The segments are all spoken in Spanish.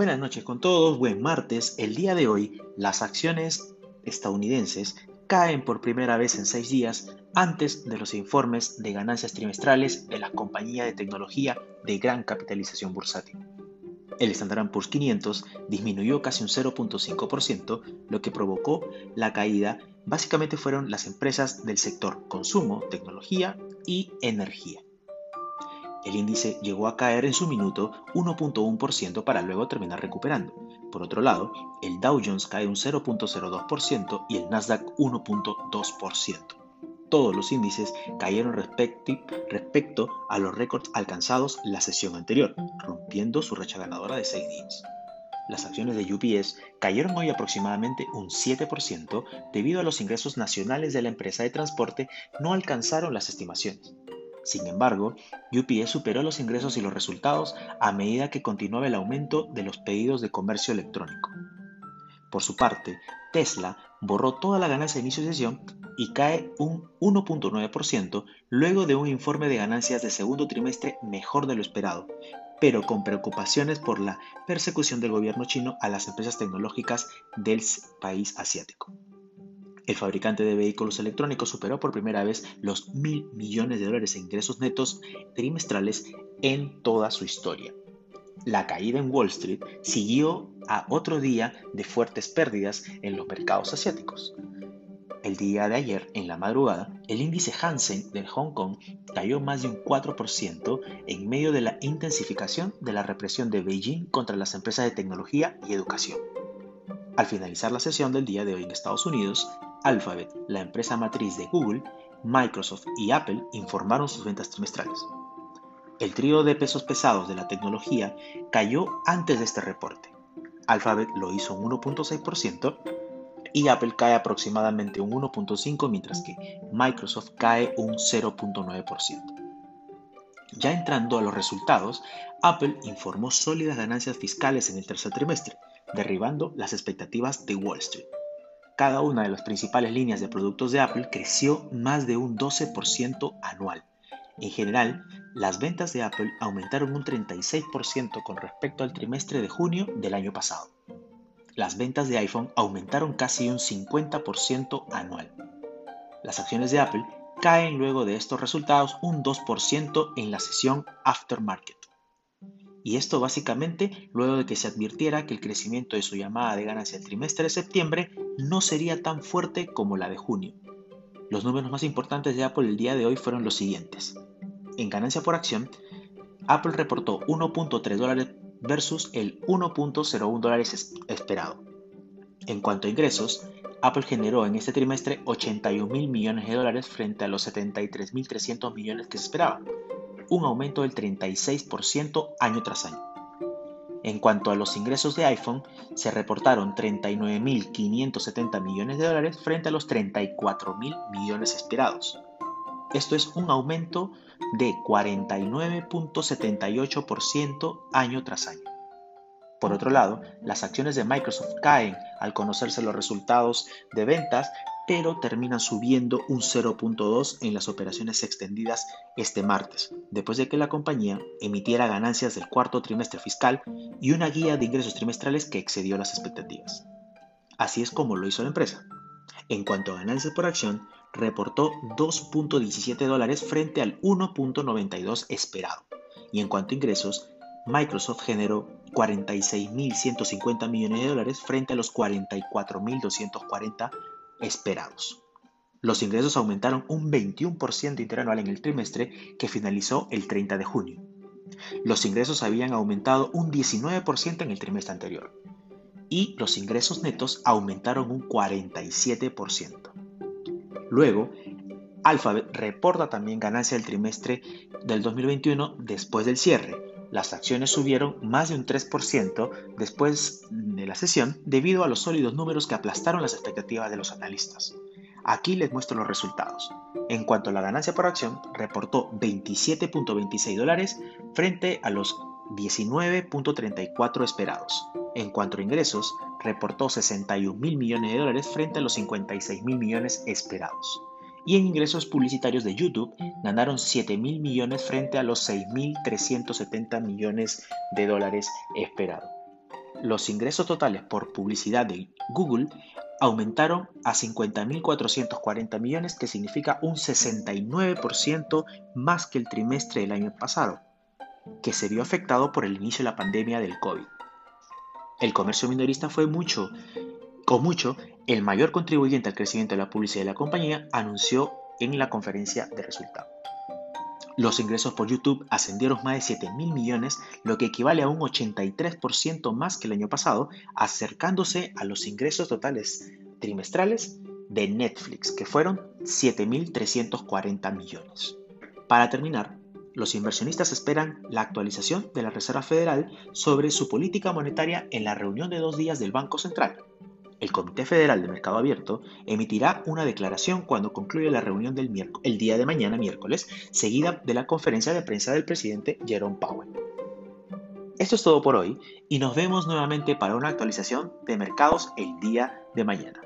Buenas noches con todos, buen martes. El día de hoy, las acciones estadounidenses caen por primera vez en seis días antes de los informes de ganancias trimestrales de la compañía de tecnología de gran capitalización bursátil. El Standard Poor's 500 disminuyó casi un 0.5%, lo que provocó la caída básicamente fueron las empresas del sector consumo, tecnología y energía. El índice llegó a caer en su minuto 1.1% para luego terminar recuperando. Por otro lado, el Dow Jones cae un 0.02% y el Nasdaq 1.2%. Todos los índices cayeron respecto a los récords alcanzados la sesión anterior, rompiendo su racha ganadora de 6 días. Las acciones de UPS cayeron hoy aproximadamente un 7% debido a los ingresos nacionales de la empresa de transporte no alcanzaron las estimaciones. Sin embargo, UPS superó los ingresos y los resultados a medida que continuaba el aumento de los pedidos de comercio electrónico. Por su parte, Tesla borró toda la ganancia de inicio de sesión y cae un 1.9% luego de un informe de ganancias de segundo trimestre mejor de lo esperado, pero con preocupaciones por la persecución del gobierno chino a las empresas tecnológicas del país asiático. El fabricante de vehículos electrónicos superó por primera vez los mil millones de dólares en ingresos netos trimestrales en toda su historia. La caída en Wall Street siguió a otro día de fuertes pérdidas en los mercados asiáticos. El día de ayer, en la madrugada, el índice Hansen de Hong Kong cayó más de un 4% en medio de la intensificación de la represión de Beijing contra las empresas de tecnología y educación. Al finalizar la sesión del día de hoy en Estados Unidos, Alphabet, la empresa matriz de Google, Microsoft y Apple informaron sus ventas trimestrales. El trío de pesos pesados de la tecnología cayó antes de este reporte. Alphabet lo hizo un 1.6% y Apple cae aproximadamente un 1.5% mientras que Microsoft cae un 0.9%. Ya entrando a los resultados, Apple informó sólidas ganancias fiscales en el tercer trimestre, derribando las expectativas de Wall Street cada una de las principales líneas de productos de Apple creció más de un 12% anual. En general, las ventas de Apple aumentaron un 36% con respecto al trimestre de junio del año pasado. Las ventas de iPhone aumentaron casi un 50% anual. Las acciones de Apple caen luego de estos resultados un 2% en la sesión aftermarket. Y esto básicamente luego de que se advirtiera que el crecimiento de su llamada de ganancia el trimestre de septiembre no sería tan fuerte como la de junio. Los números más importantes de Apple el día de hoy fueron los siguientes. En ganancia por acción, Apple reportó 1.3 dólares versus el 1.01 dólares esperado. En cuanto a ingresos, Apple generó en este trimestre 81 mil millones de dólares frente a los 73.300 millones que se esperaban, un aumento del 36% año tras año. En cuanto a los ingresos de iPhone, se reportaron 39.570 millones de dólares frente a los 34.000 millones esperados. Esto es un aumento de 49.78% año tras año. Por otro lado, las acciones de Microsoft caen al conocerse los resultados de ventas, pero terminan subiendo un 0.2 en las operaciones extendidas este martes, después de que la compañía emitiera ganancias del cuarto trimestre fiscal y una guía de ingresos trimestrales que excedió las expectativas. Así es como lo hizo la empresa. En cuanto a ganancias por acción, reportó 2.17 dólares frente al 1.92 esperado. Y en cuanto a ingresos, Microsoft generó 46.150 millones de dólares frente a los 44.240 esperados. Los ingresos aumentaron un 21% interanual en el trimestre que finalizó el 30 de junio. Los ingresos habían aumentado un 19% en el trimestre anterior y los ingresos netos aumentaron un 47%. Luego, Alphabet reporta también ganancia del trimestre del 2021 después del cierre, las acciones subieron más de un 3% después de la sesión debido a los sólidos números que aplastaron las expectativas de los analistas. Aquí les muestro los resultados. En cuanto a la ganancia por acción, reportó 27.26 dólares frente a los 19.34 esperados. En cuanto a ingresos, reportó 61 mil millones de dólares frente a los 56 mil millones esperados y en ingresos publicitarios de YouTube ganaron 7 mil millones frente a los 6.370 millones de dólares esperados. los ingresos totales por publicidad de Google aumentaron a 50.440 millones, que significa un 69% más que el trimestre del año pasado, que se vio afectado por el inicio de la pandemia del COVID. El comercio minorista fue mucho, con mucho, el mayor contribuyente al crecimiento de la publicidad de la compañía, anunció en la conferencia de resultados. Los ingresos por YouTube ascendieron más de 7 mil millones, lo que equivale a un 83% más que el año pasado, acercándose a los ingresos totales trimestrales de Netflix, que fueron 7.340 millones. Para terminar, los inversionistas esperan la actualización de la Reserva Federal sobre su política monetaria en la reunión de dos días del Banco Central, el Comité Federal de Mercado Abierto emitirá una declaración cuando concluya la reunión del el día de mañana, miércoles, seguida de la conferencia de prensa del presidente Jerome Powell. Esto es todo por hoy y nos vemos nuevamente para una actualización de mercados el día de mañana.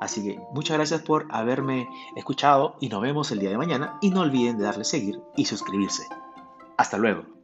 Así que muchas gracias por haberme escuchado y nos vemos el día de mañana y no olviden de darle seguir y suscribirse. Hasta luego.